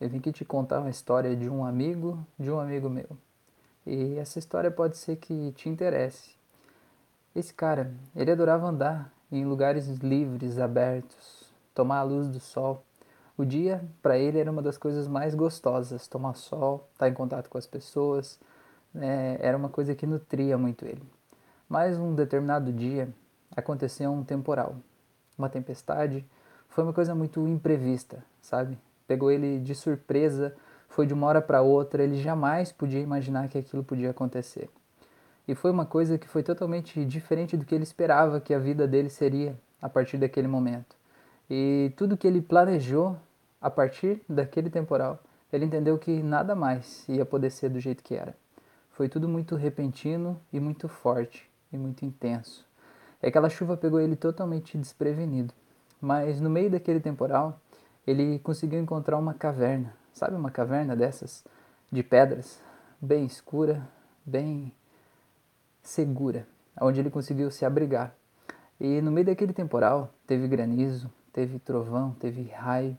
Eu vim aqui te contar uma história de um amigo de um amigo meu. E essa história pode ser que te interesse. Esse cara, ele adorava andar em lugares livres, abertos, tomar a luz do sol. O dia, para ele, era uma das coisas mais gostosas: tomar sol, estar em contato com as pessoas. É, era uma coisa que nutria muito ele. Mas um determinado dia aconteceu um temporal, uma tempestade. Foi uma coisa muito imprevista, sabe? Pegou ele de surpresa, foi de uma hora para outra, ele jamais podia imaginar que aquilo podia acontecer. E foi uma coisa que foi totalmente diferente do que ele esperava que a vida dele seria a partir daquele momento. E tudo que ele planejou a partir daquele temporal, ele entendeu que nada mais ia poder ser do jeito que era. Foi tudo muito repentino e muito forte e muito intenso. E aquela chuva pegou ele totalmente desprevenido. Mas no meio daquele temporal, ele conseguiu encontrar uma caverna, sabe uma caverna dessas de pedras, bem escura, bem segura, onde ele conseguiu se abrigar. E no meio daquele temporal teve granizo, teve trovão, teve raio,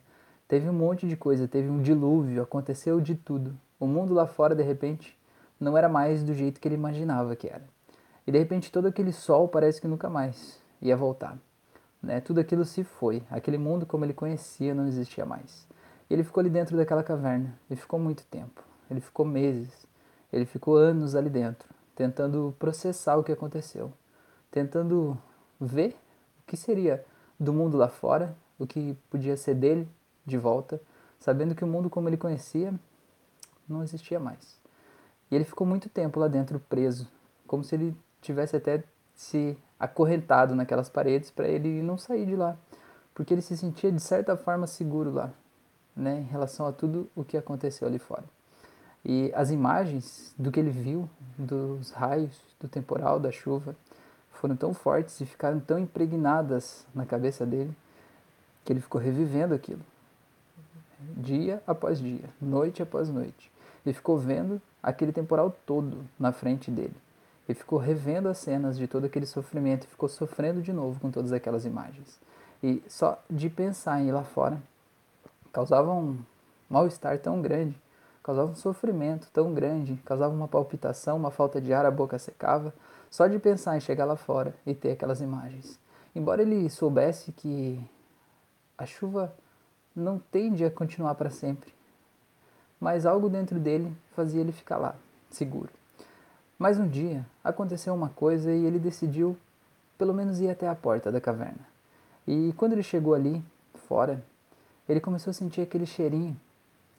teve um monte de coisa, teve um dilúvio, aconteceu de tudo. O mundo lá fora de repente não era mais do jeito que ele imaginava que era. E de repente todo aquele sol parece que nunca mais ia voltar. Né? Tudo aquilo se foi. Aquele mundo como ele conhecia não existia mais. E ele ficou ali dentro daquela caverna. Ele ficou muito tempo. Ele ficou meses. Ele ficou anos ali dentro, tentando processar o que aconteceu, tentando ver o que seria do mundo lá fora, o que podia ser dele de volta, sabendo que o mundo como ele conhecia não existia mais. E ele ficou muito tempo lá dentro preso, como se ele tivesse até se acorrentado naquelas paredes para ele não sair de lá, porque ele se sentia de certa forma seguro lá, né, em relação a tudo o que aconteceu ali fora. E as imagens do que ele viu, dos raios, do temporal, da chuva, foram tão fortes e ficaram tão impregnadas na cabeça dele que ele ficou revivendo aquilo, dia após dia, noite após noite. Ele ficou vendo aquele temporal todo na frente dele. Ele ficou revendo as cenas de todo aquele sofrimento e ficou sofrendo de novo com todas aquelas imagens. E só de pensar em ir lá fora causava um mal-estar tão grande, causava um sofrimento tão grande, causava uma palpitação, uma falta de ar, a boca secava, só de pensar em chegar lá fora e ter aquelas imagens. Embora ele soubesse que a chuva não tende a continuar para sempre, mas algo dentro dele fazia ele ficar lá, seguro. Mas um dia aconteceu uma coisa e ele decidiu pelo menos ir até a porta da caverna. E quando ele chegou ali, fora, ele começou a sentir aquele cheirinho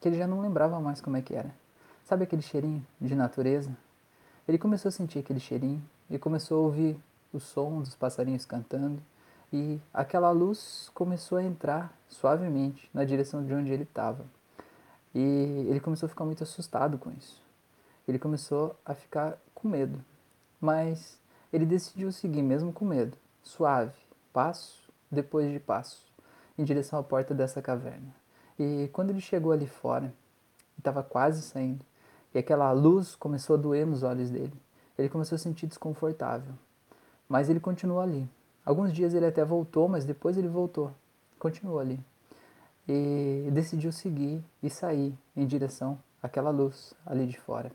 que ele já não lembrava mais como é que era. Sabe aquele cheirinho de natureza? Ele começou a sentir aquele cheirinho e começou a ouvir o som dos passarinhos cantando e aquela luz começou a entrar suavemente na direção de onde ele estava. E ele começou a ficar muito assustado com isso. Ele começou a ficar com medo, mas ele decidiu seguir mesmo com medo, suave, passo depois de passo, em direção à porta dessa caverna. E quando ele chegou ali fora, estava quase saindo, e aquela luz começou a doer nos olhos dele. Ele começou a se sentir desconfortável, mas ele continuou ali. Alguns dias ele até voltou, mas depois ele voltou, continuou ali. E decidiu seguir e sair em direção àquela luz ali de fora.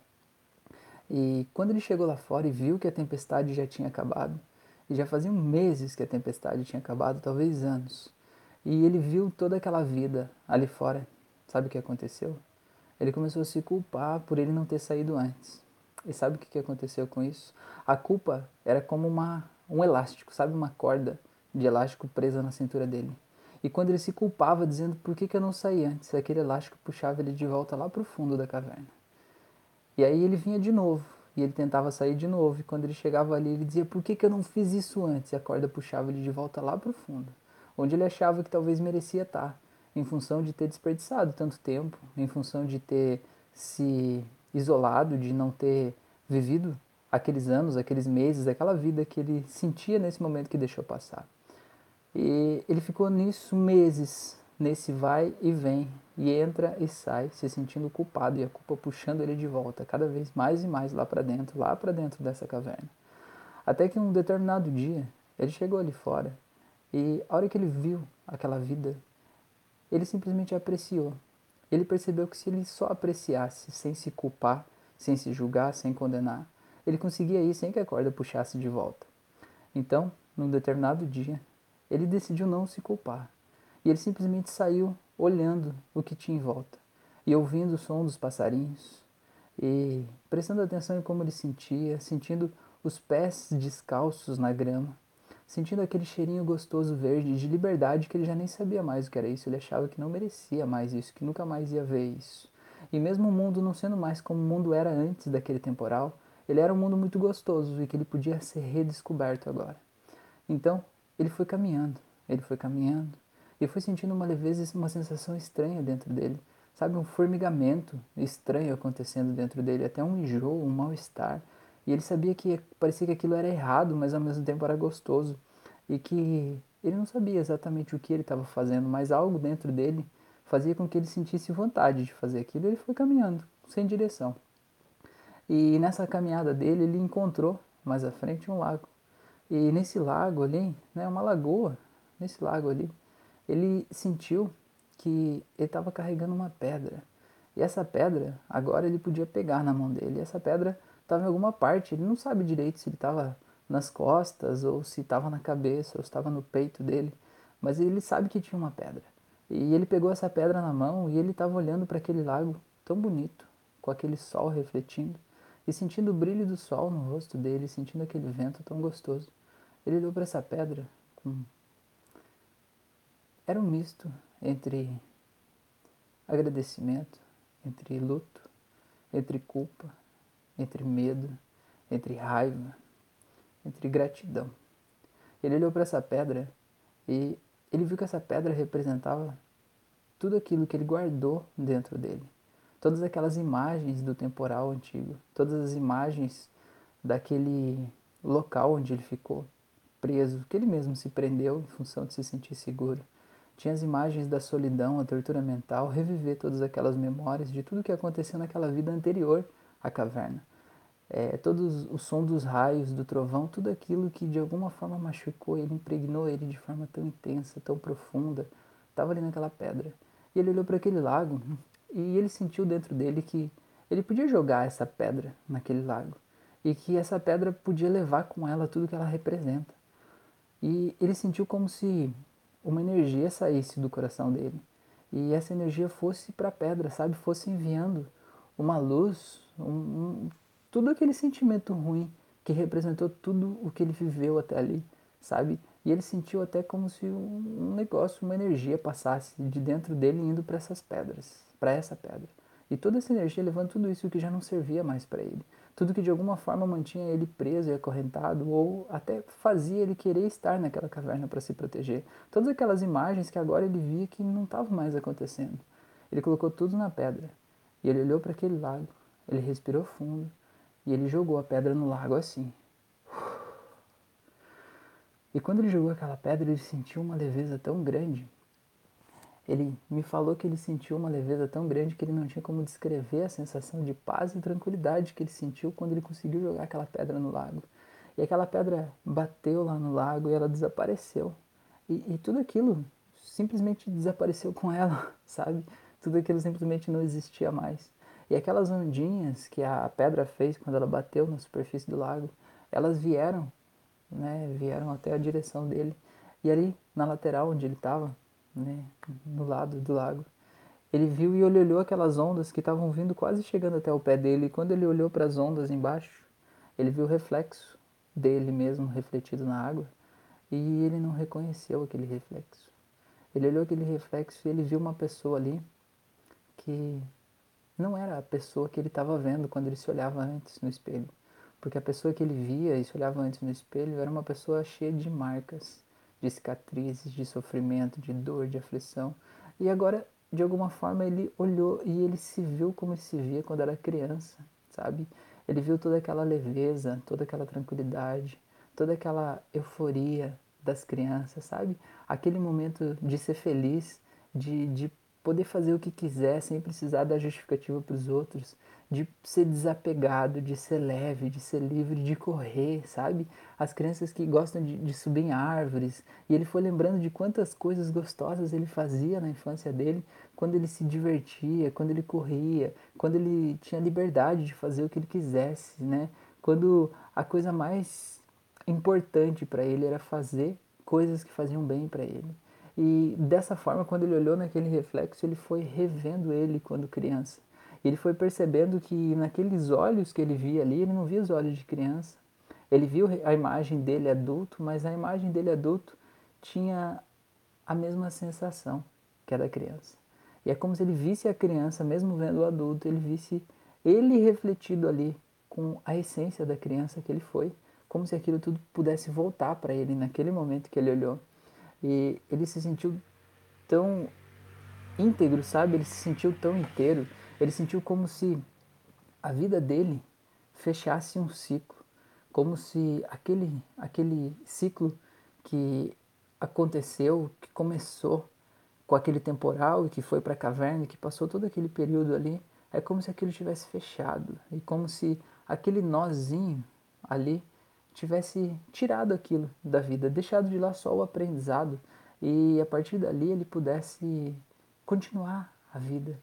E quando ele chegou lá fora e viu que a tempestade já tinha acabado, e já faziam meses que a tempestade tinha acabado, talvez anos, e ele viu toda aquela vida ali fora, sabe o que aconteceu? Ele começou a se culpar por ele não ter saído antes. E sabe o que aconteceu com isso? A culpa era como uma, um elástico, sabe? Uma corda de elástico presa na cintura dele. E quando ele se culpava, dizendo por que, que eu não saí antes, aquele elástico puxava ele de volta lá para o fundo da caverna. E aí ele vinha de novo, e ele tentava sair de novo, e quando ele chegava ali, ele dizia: Por que, que eu não fiz isso antes? E a corda puxava ele de volta lá para o fundo, onde ele achava que talvez merecia estar, em função de ter desperdiçado tanto tempo, em função de ter se isolado, de não ter vivido aqueles anos, aqueles meses, aquela vida que ele sentia nesse momento que deixou passar. E ele ficou nisso meses, nesse vai e vem, e entra e sai se sentindo culpado e a culpa puxando ele de volta, cada vez mais e mais lá para dentro, lá para dentro dessa caverna. Até que um determinado dia, ele chegou ali fora e a hora que ele viu aquela vida, ele simplesmente apreciou. Ele percebeu que se ele só apreciasse, sem se culpar, sem se julgar, sem condenar, ele conseguia ir sem que a corda puxasse de volta. Então, num determinado dia, ele decidiu não se culpar. E ele simplesmente saiu olhando o que tinha em volta e ouvindo o som dos passarinhos e prestando atenção em como ele sentia, sentindo os pés descalços na grama, sentindo aquele cheirinho gostoso verde de liberdade que ele já nem sabia mais o que era isso, ele achava que não merecia mais isso, que nunca mais ia ver isso. E mesmo o mundo não sendo mais como o mundo era antes daquele temporal, ele era um mundo muito gostoso e que ele podia ser redescoberto agora. Então, ele foi caminhando, ele foi caminhando e foi sentindo uma leveza, uma sensação estranha dentro dele, sabe, um formigamento estranho acontecendo dentro dele, até um enjoo, um mal-estar. E ele sabia que parecia que aquilo era errado, mas ao mesmo tempo era gostoso. E que ele não sabia exatamente o que ele estava fazendo, mas algo dentro dele fazia com que ele sentisse vontade de fazer aquilo. Ele foi caminhando, sem direção. E nessa caminhada dele, ele encontrou mais à frente um lago. E nesse lago ali, né, uma lagoa, nesse lago ali, ele sentiu que ele estava carregando uma pedra. E essa pedra, agora ele podia pegar na mão dele. E essa pedra estava em alguma parte, ele não sabe direito se ele estava nas costas, ou se estava na cabeça, ou se estava no peito dele, mas ele sabe que tinha uma pedra. E ele pegou essa pedra na mão e ele estava olhando para aquele lago tão bonito, com aquele sol refletindo, e sentindo o brilho do sol no rosto dele, sentindo aquele vento tão gostoso. Ele olhou para essa pedra com. Era um misto entre agradecimento, entre luto, entre culpa, entre medo, entre raiva, entre gratidão. Ele olhou para essa pedra e ele viu que essa pedra representava tudo aquilo que ele guardou dentro dele. Todas aquelas imagens do temporal antigo, todas as imagens daquele local onde ele ficou preso, que ele mesmo se prendeu em função de se sentir seguro. Tinha as imagens da solidão, a tortura mental, reviver todas aquelas memórias de tudo que aconteceu naquela vida anterior à caverna é, todo o som dos raios, do trovão, tudo aquilo que de alguma forma machucou ele, impregnou ele de forma tão intensa, tão profunda, estava ali naquela pedra. E ele olhou para aquele lago e ele sentiu dentro dele que ele podia jogar essa pedra naquele lago e que essa pedra podia levar com ela tudo que ela representa. E ele sentiu como se uma energia saísse do coração dele e essa energia fosse para a pedra, sabe? Fosse enviando uma luz, um, um tudo aquele sentimento ruim que representou tudo o que ele viveu até ali, sabe? E ele sentiu até como se um negócio, uma energia passasse de dentro dele indo para essas pedras, para essa pedra. E toda essa energia levando tudo isso que já não servia mais para ele. Tudo que de alguma forma mantinha ele preso e acorrentado, ou até fazia ele querer estar naquela caverna para se proteger. Todas aquelas imagens que agora ele via que não estavam mais acontecendo. Ele colocou tudo na pedra. E ele olhou para aquele lago. Ele respirou fundo e ele jogou a pedra no lago assim. E quando ele jogou aquela pedra, ele sentiu uma leveza tão grande. Ele me falou que ele sentiu uma leveza tão grande que ele não tinha como descrever a sensação de paz e tranquilidade que ele sentiu quando ele conseguiu jogar aquela pedra no lago. E aquela pedra bateu lá no lago e ela desapareceu. E, e tudo aquilo simplesmente desapareceu com ela, sabe? Tudo aquilo simplesmente não existia mais. E aquelas ondinhas que a pedra fez quando ela bateu na superfície do lago, elas vieram, né, vieram até a direção dele. E ali, na lateral onde ele estava, né, no lado do lago, ele viu e olhou aquelas ondas que estavam vindo quase chegando até o pé dele. E quando ele olhou para as ondas embaixo, ele viu o reflexo dele mesmo refletido na água. E ele não reconheceu aquele reflexo. Ele olhou aquele reflexo e ele viu uma pessoa ali que não era a pessoa que ele estava vendo quando ele se olhava antes no espelho. Porque a pessoa que ele via e se olhava antes no espelho era uma pessoa cheia de marcas, de cicatrizes, de sofrimento, de dor, de aflição. E agora, de alguma forma, ele olhou e ele se viu como se via quando era criança, sabe? Ele viu toda aquela leveza, toda aquela tranquilidade, toda aquela euforia das crianças, sabe? Aquele momento de ser feliz, de, de poder fazer o que quiser sem precisar dar justificativa para os outros, de ser desapegado, de ser leve, de ser livre, de correr, sabe? As crianças que gostam de, de subir em árvores. E ele foi lembrando de quantas coisas gostosas ele fazia na infância dele, quando ele se divertia, quando ele corria, quando ele tinha liberdade de fazer o que ele quisesse, né? Quando a coisa mais importante para ele era fazer coisas que faziam bem para ele. E dessa forma, quando ele olhou naquele reflexo, ele foi revendo ele quando criança. Ele foi percebendo que naqueles olhos que ele via ali, ele não via os olhos de criança. Ele viu a imagem dele adulto, mas a imagem dele adulto tinha a mesma sensação que a da criança. E é como se ele visse a criança, mesmo vendo o adulto, ele visse ele refletido ali com a essência da criança que ele foi, como se aquilo tudo pudesse voltar para ele naquele momento que ele olhou. E ele se sentiu tão íntegro, sabe? Ele se sentiu tão inteiro. Ele sentiu como se a vida dele fechasse um ciclo, como se aquele aquele ciclo que aconteceu, que começou com aquele temporal e que foi para a caverna, que passou todo aquele período ali, é como se aquilo tivesse fechado e como se aquele nozinho ali tivesse tirado aquilo da vida, deixado de lá só o aprendizado e a partir dali ele pudesse continuar a vida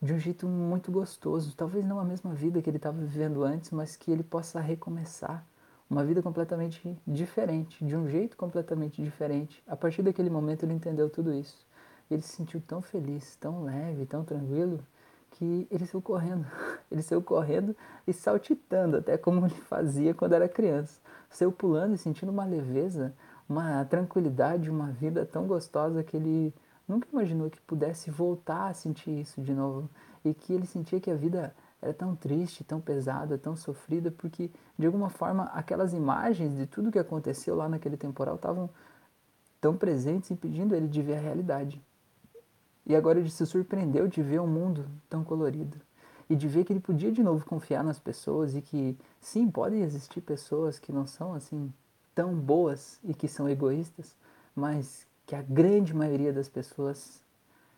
de um jeito muito gostoso, talvez não a mesma vida que ele estava vivendo antes, mas que ele possa recomeçar uma vida completamente diferente, de um jeito completamente diferente. A partir daquele momento ele entendeu tudo isso. Ele se sentiu tão feliz, tão leve, tão tranquilo, que ele saiu correndo. Ele saiu correndo e saltitando, até como ele fazia quando era criança. Saiu pulando e sentindo uma leveza, uma tranquilidade, uma vida tão gostosa que ele nunca imaginou que pudesse voltar a sentir isso de novo. E que ele sentia que a vida era tão triste, tão pesada, tão sofrida, porque de alguma forma aquelas imagens de tudo que aconteceu lá naquele temporal estavam tão presentes, impedindo ele de ver a realidade. E agora ele se surpreendeu de ver um mundo tão colorido e de ver que ele podia de novo confiar nas pessoas e que sim, podem existir pessoas que não são assim tão boas e que são egoístas, mas que a grande maioria das pessoas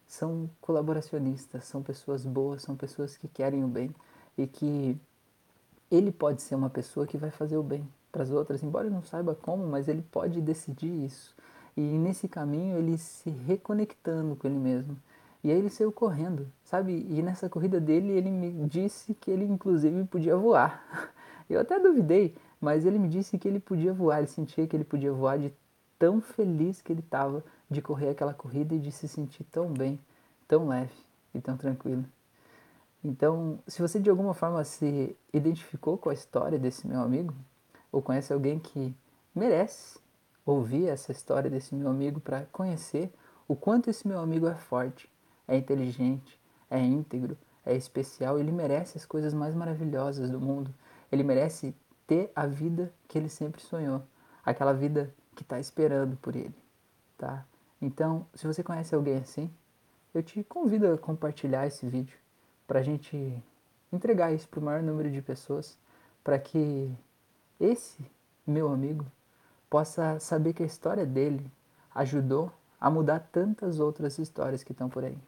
são colaboracionistas, são pessoas boas, são pessoas que querem o bem e que ele pode ser uma pessoa que vai fazer o bem para as outras, embora ele não saiba como, mas ele pode decidir isso. E nesse caminho ele se reconectando com ele mesmo. E aí ele saiu correndo, sabe? E nessa corrida dele ele me disse que ele inclusive podia voar. Eu até duvidei, mas ele me disse que ele podia voar, ele sentia que ele podia voar de tão feliz que ele estava de correr aquela corrida e de se sentir tão bem, tão leve e tão tranquilo. Então, se você de alguma forma se identificou com a história desse meu amigo, ou conhece alguém que merece ouvir essa história desse meu amigo para conhecer o quanto esse meu amigo é forte, é inteligente, é íntegro, é especial, ele merece as coisas mais maravilhosas do mundo. Ele merece ter a vida que ele sempre sonhou, aquela vida que está esperando por ele, tá? Então, se você conhece alguém assim, eu te convido a compartilhar esse vídeo para a gente entregar isso para o maior número de pessoas, para que esse meu amigo possa saber que a história dele ajudou a mudar tantas outras histórias que estão por aí.